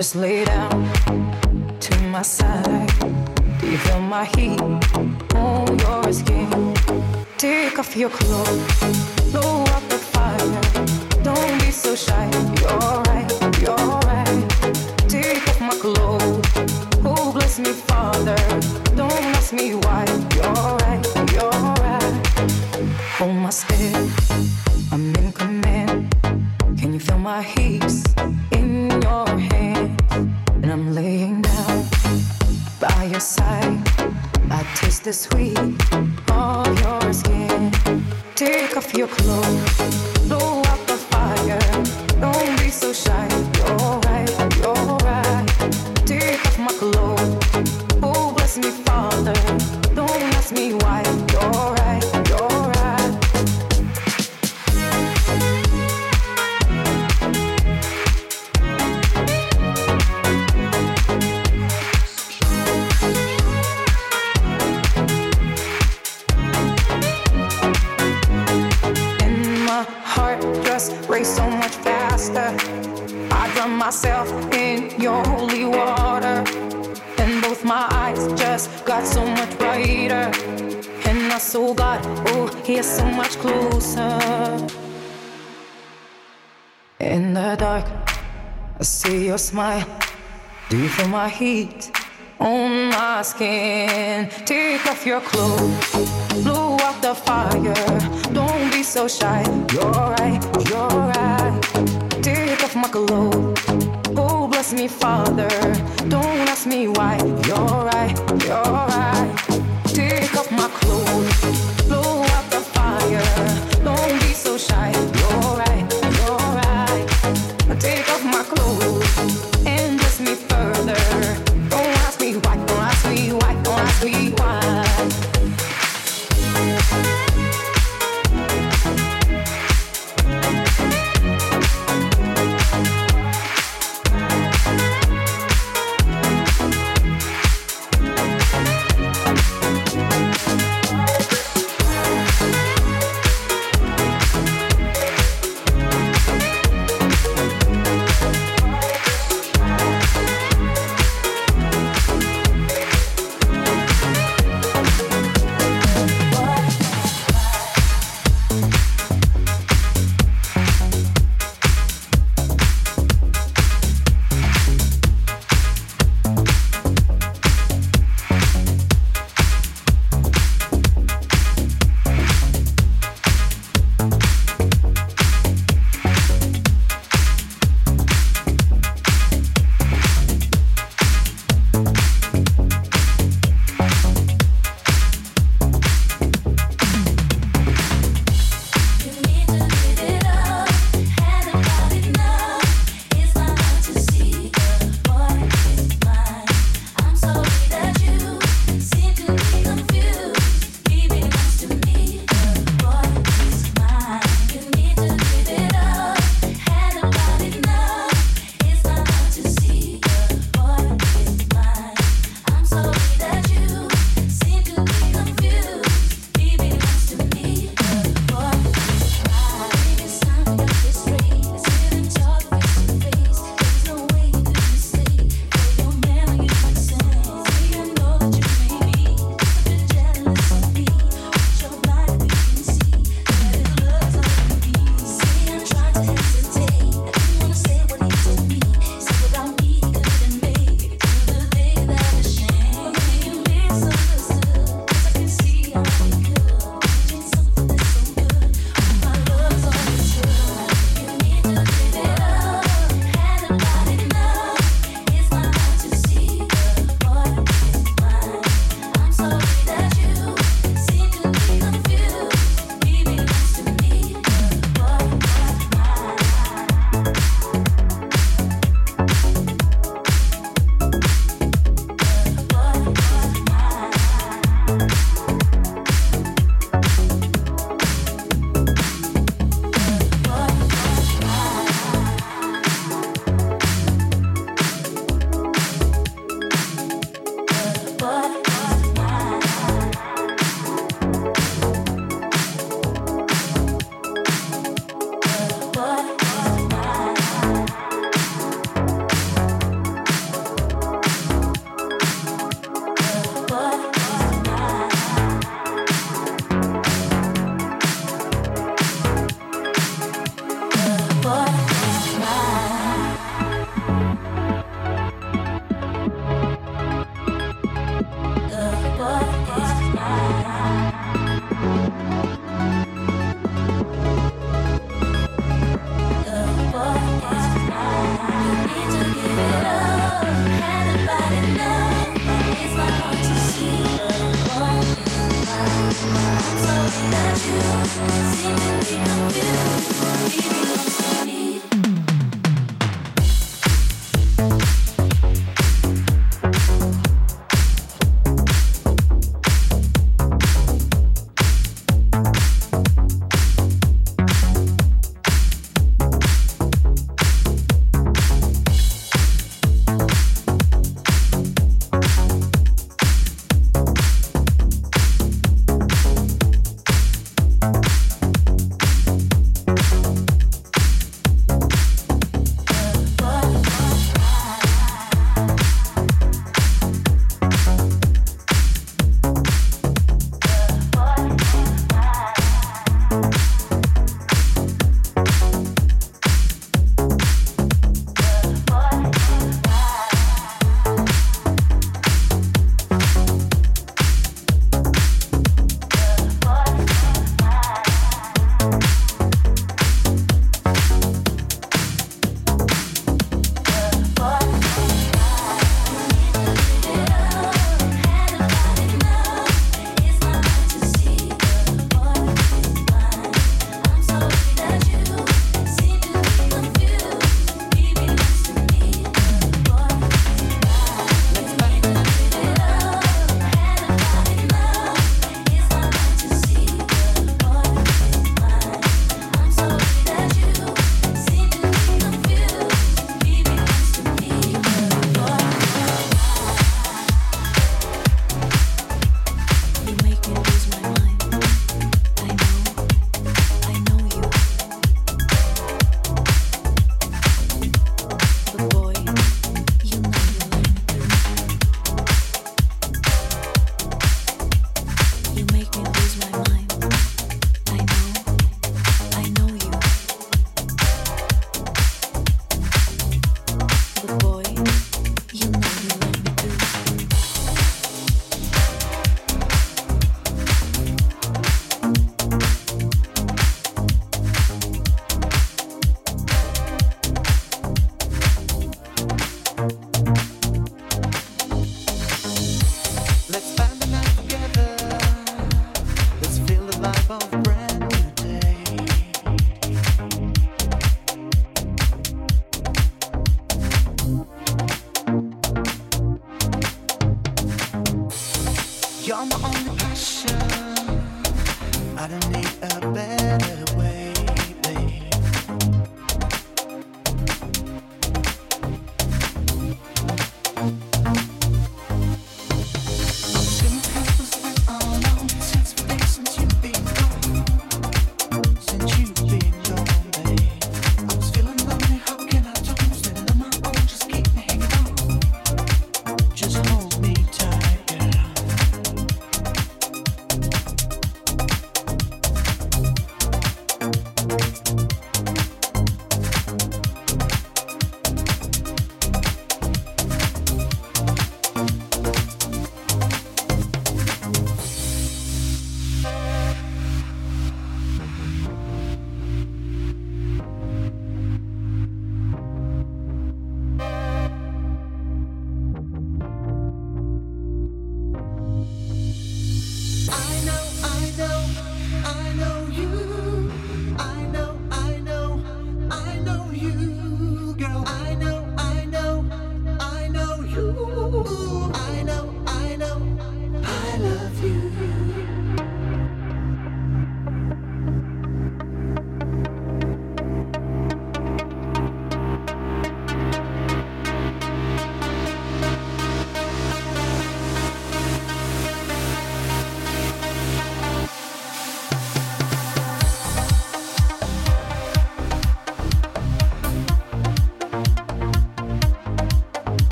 Just lay down to my side. Do you feel my heat on your skin? Take off your clothes. feel my heat on my skin. Take off your clothes, blow out the fire. Don't be so shy, you're right.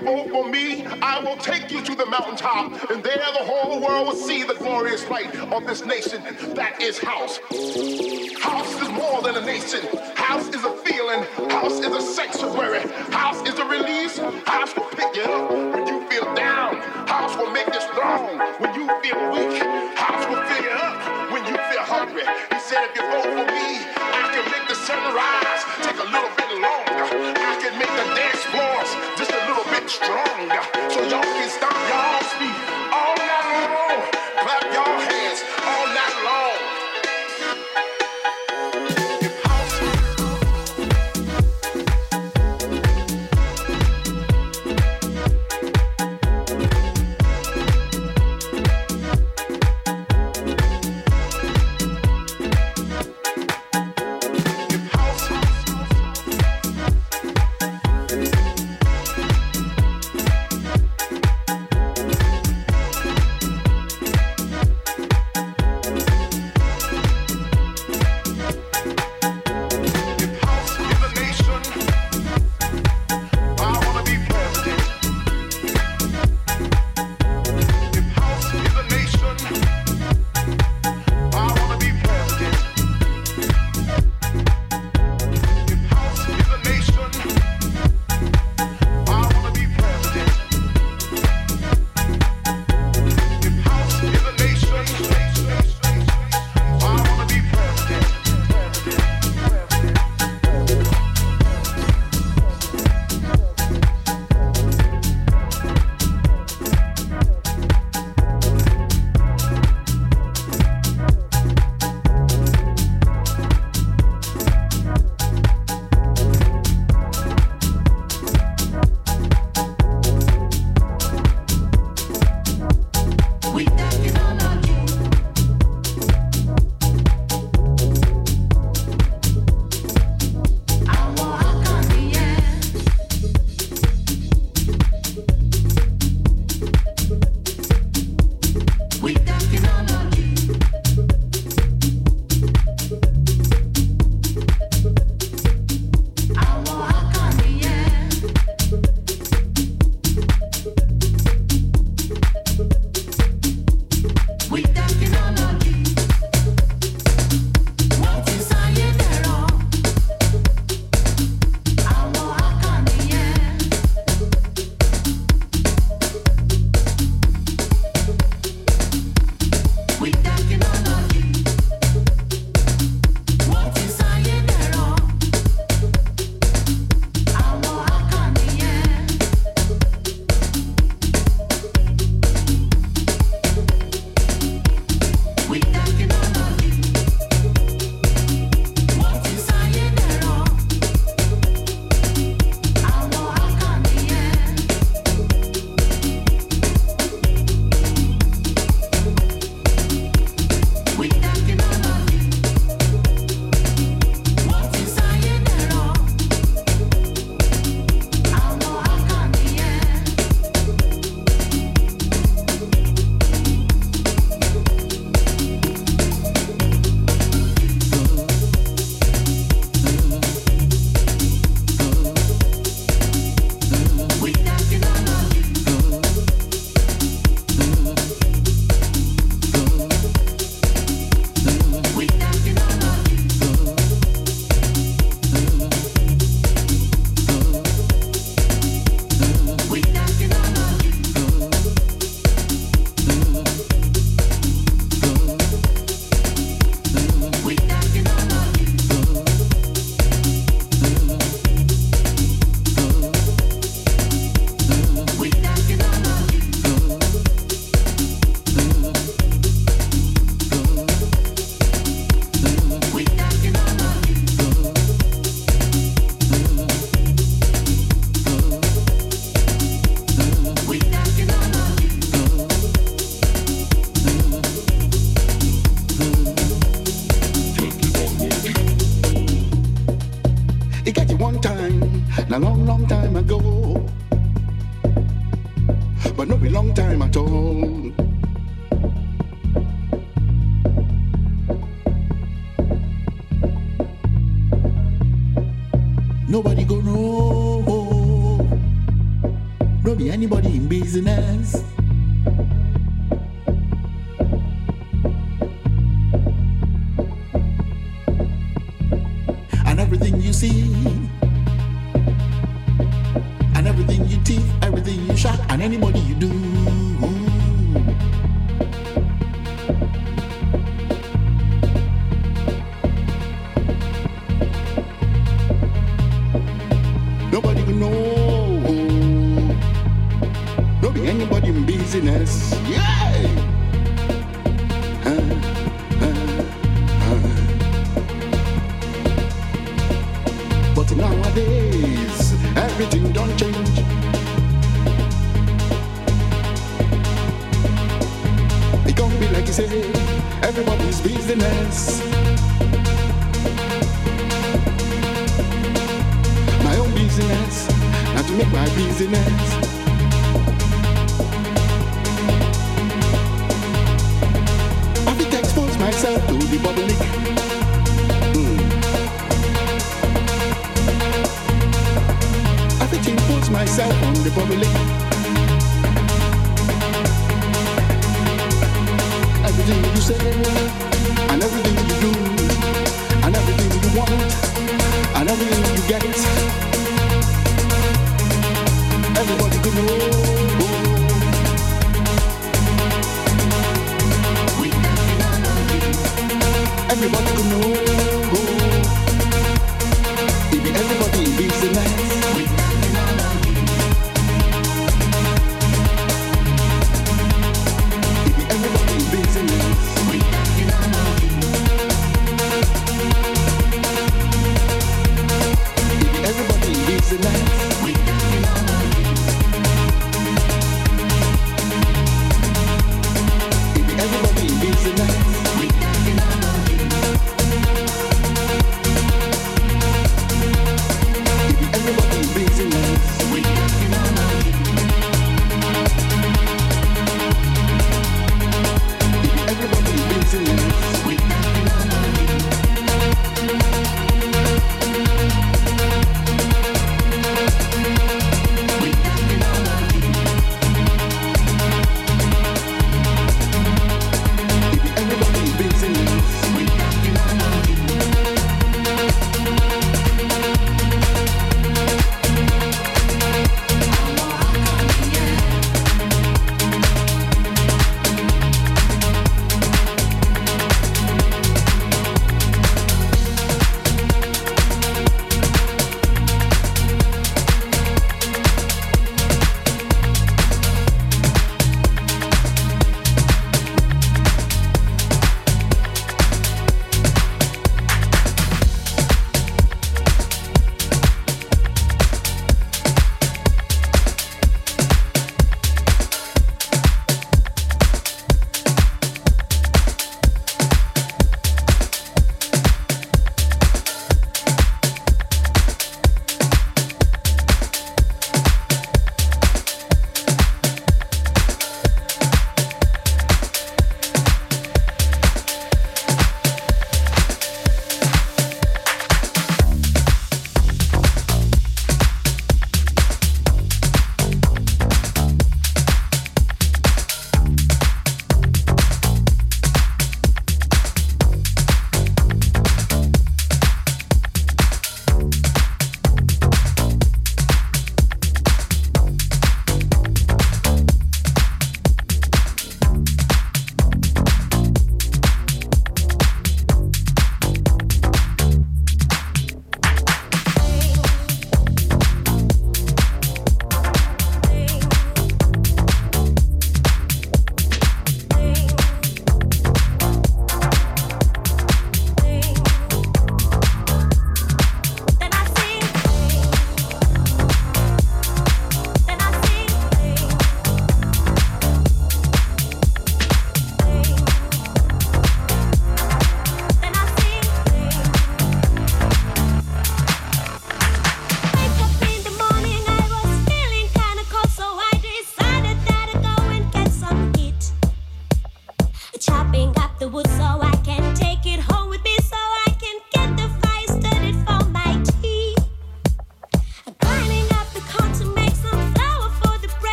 Vote for me, I will take you to the mountaintop, and there the whole world will see the glorious light of this nation. That is house. House is more than a nation. House is a feeling. House is a sanctuary. House is a release. House will pick you up when you feel down. House will make you strong when you feel weak. House will fill you up when you feel hungry. He said, if you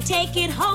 take it home.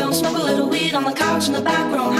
Your paycheck don't mean that much to me. Just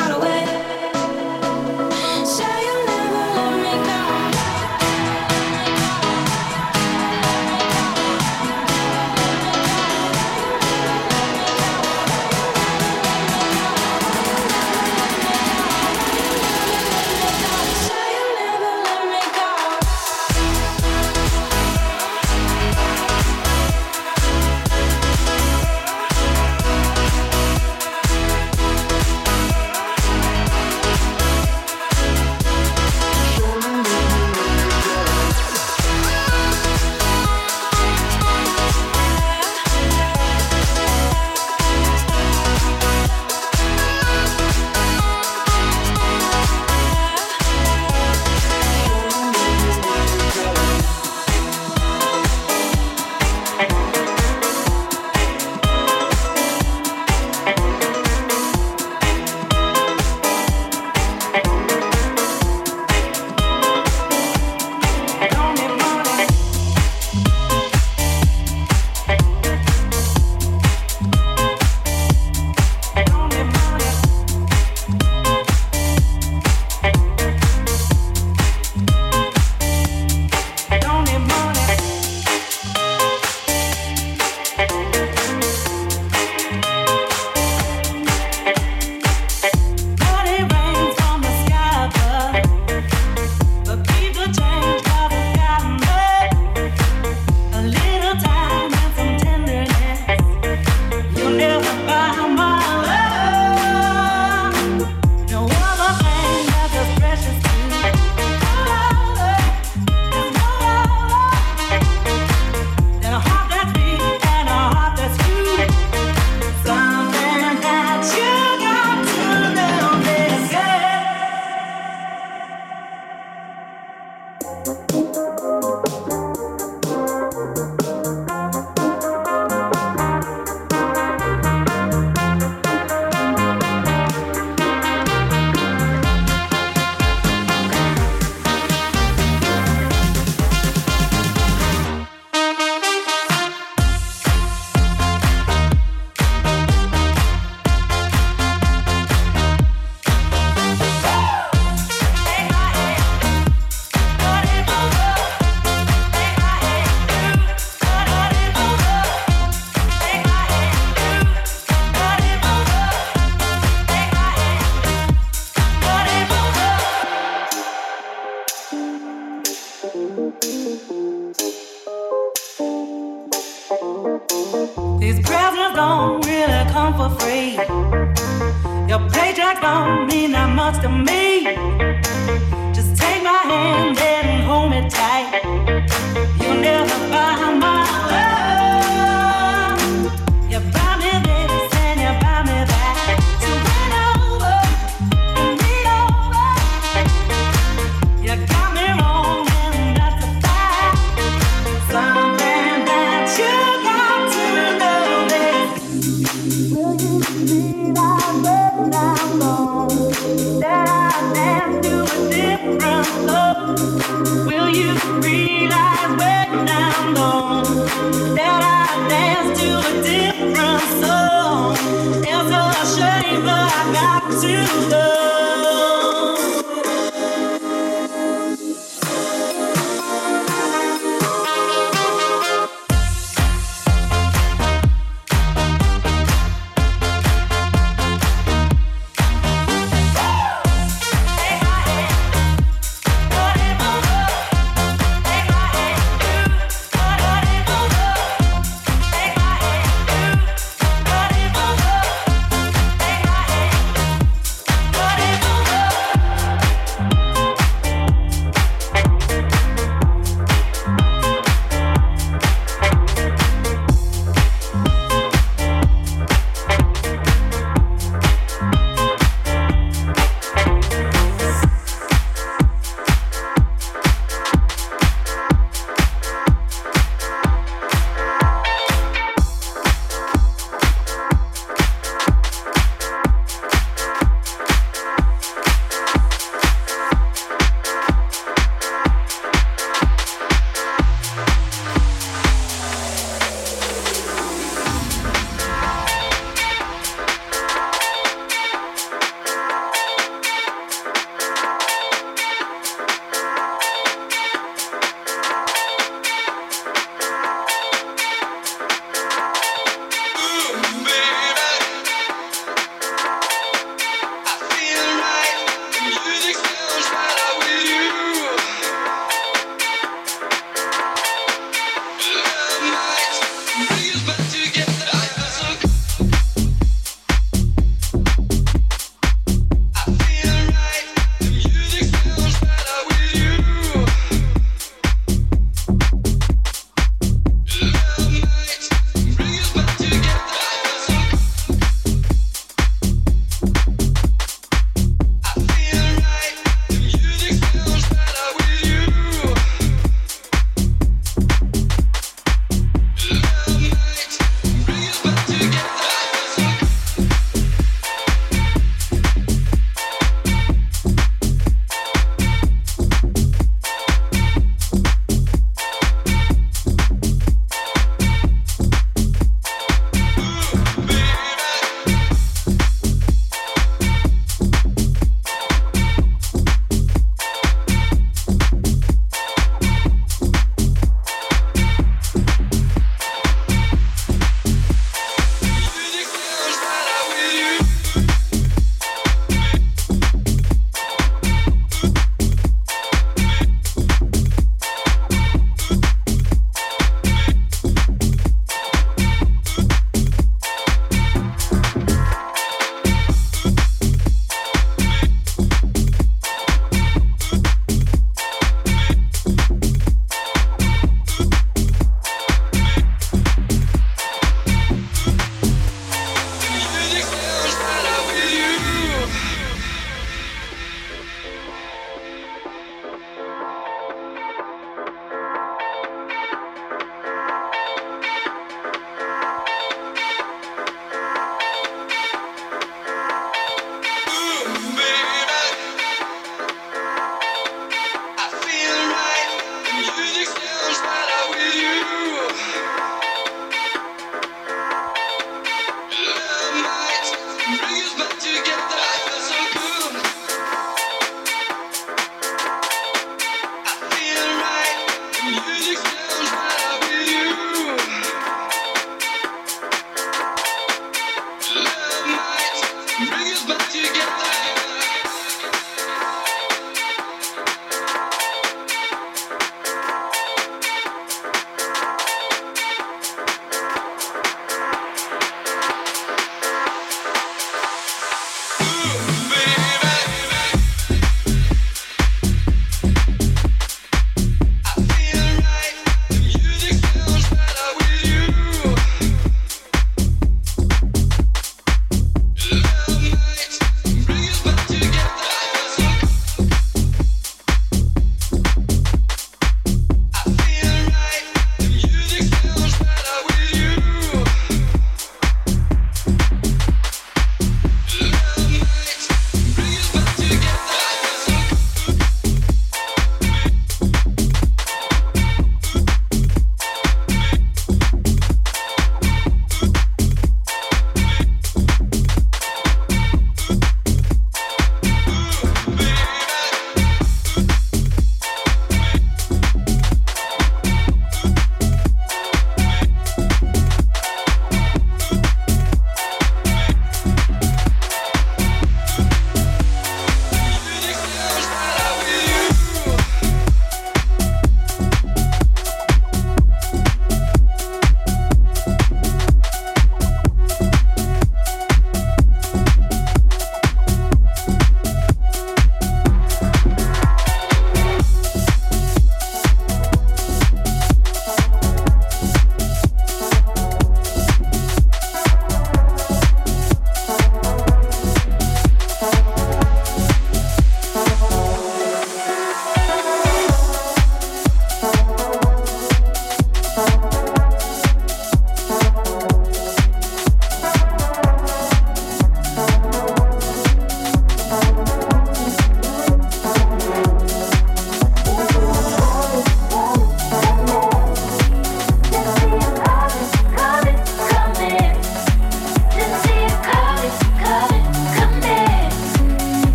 to the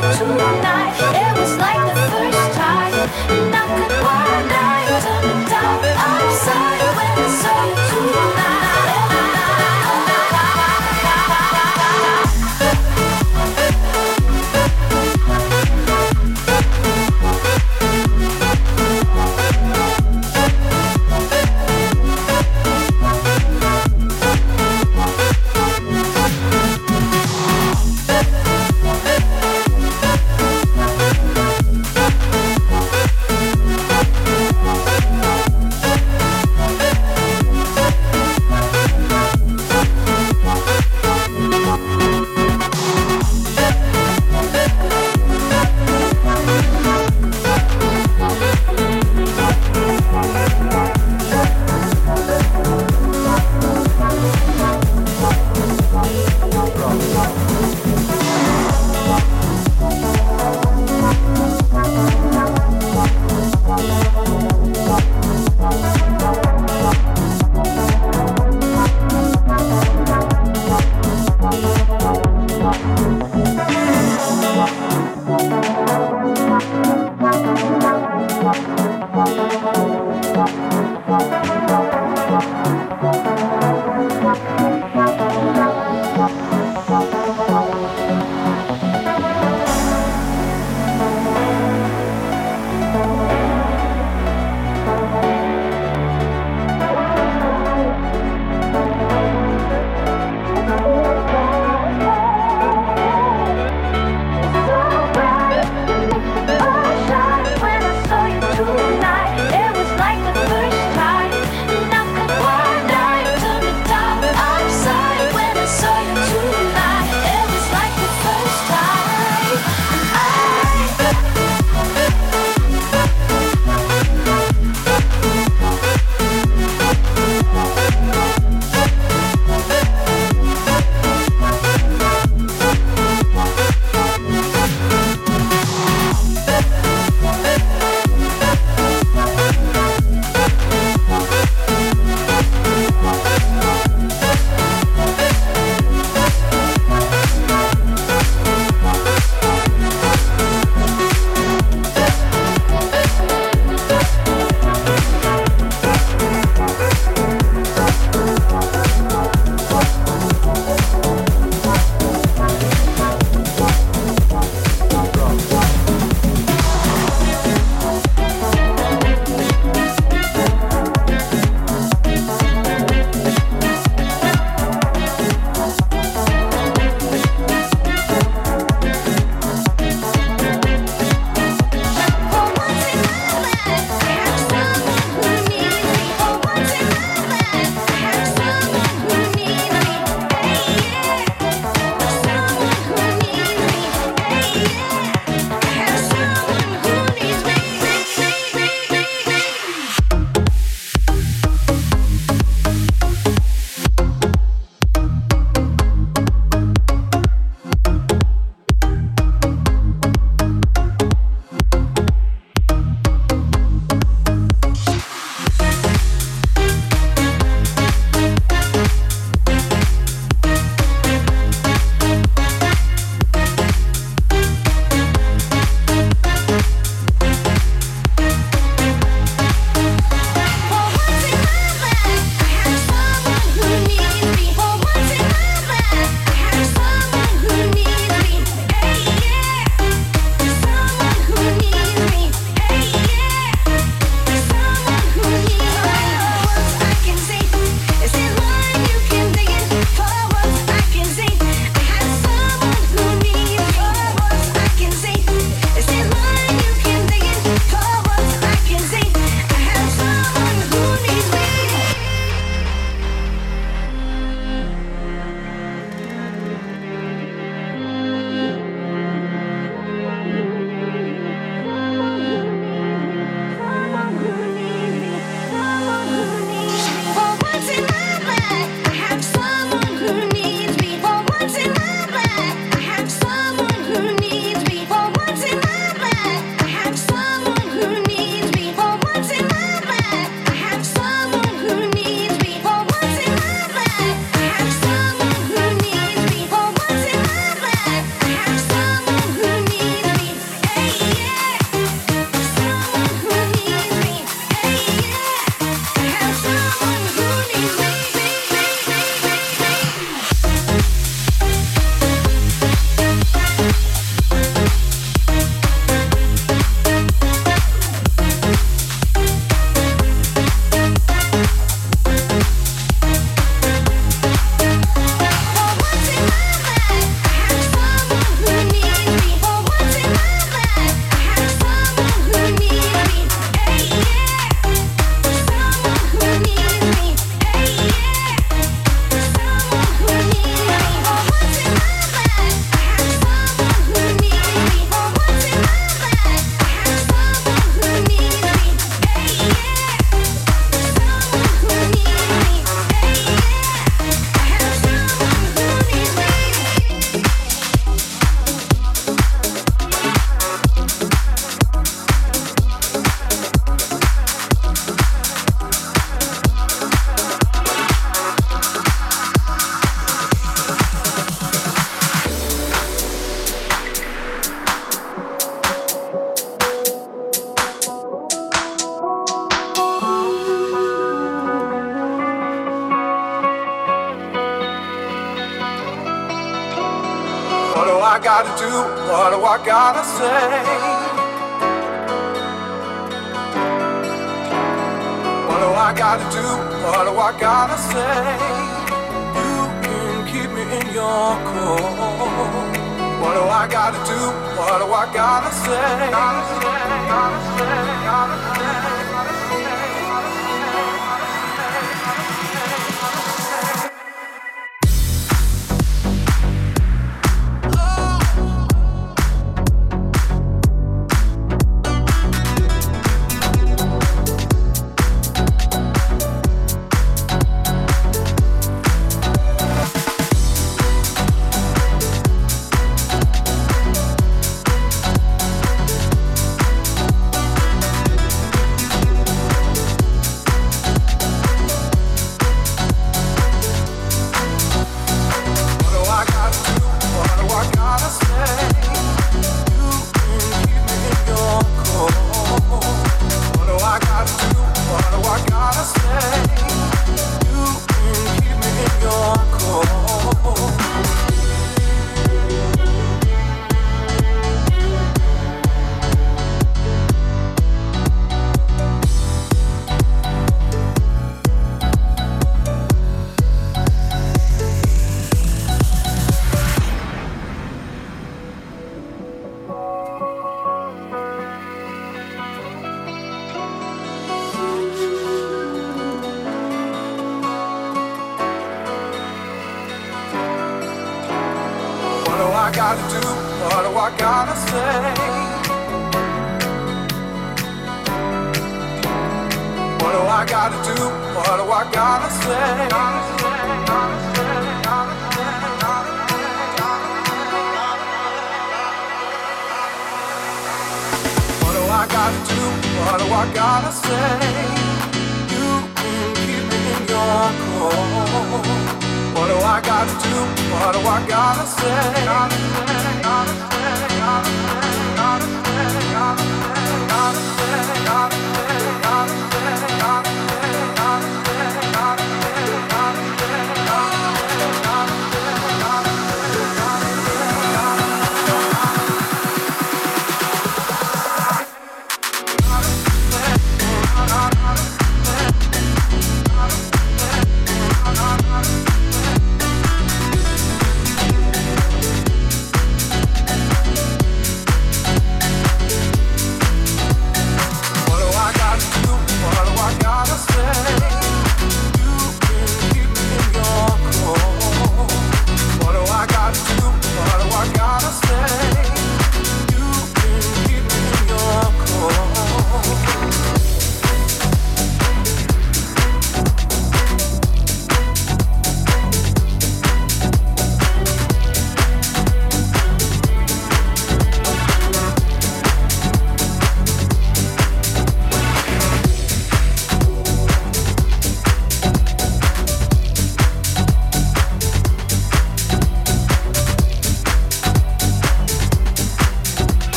tonight. It was like the first time.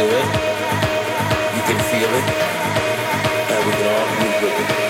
do it. You can feel it. And we can all move with it.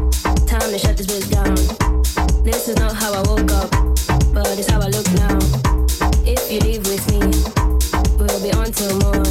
time to shut this bitch down. This is not how I woke up, but it's how I look now. If you leave with me, we'll be on till morning.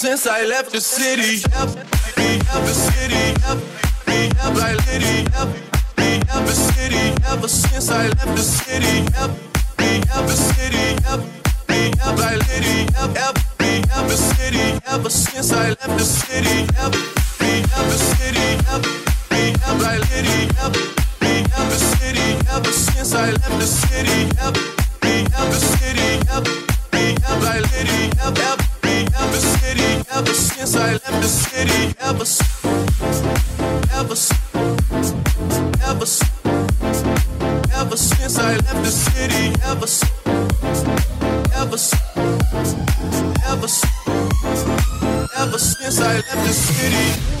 the city, like Liddy, the city, ever since I left the city, the city, like Liddy, the city, ever since I left the city, the city, like Liddy, the city, ever since I left the city, the city, like Liddy, ever city, ever since I left the city, ever, ever, since I left the city, ever, since I left the city.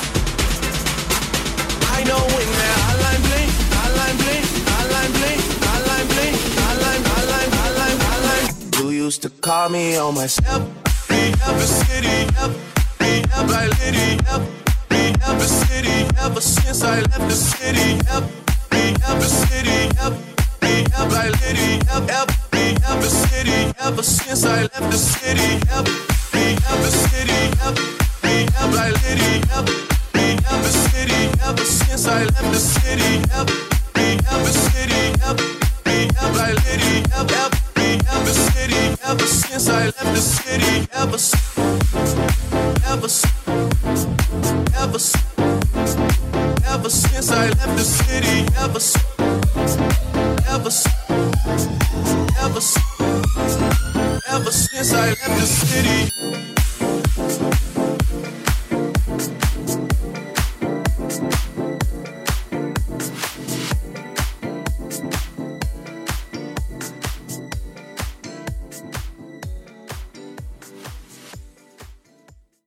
Used to call me on my ever city, lady, city, ever since I left the city, city, lady, city, ever since I left the city, city, lady, ever city, ever since I left the city, every ever city, every ever lady, every ever city, ever since I left the city, ever, ever, ever, ever since I left the city, ever, ever, ever, ever since I left the city.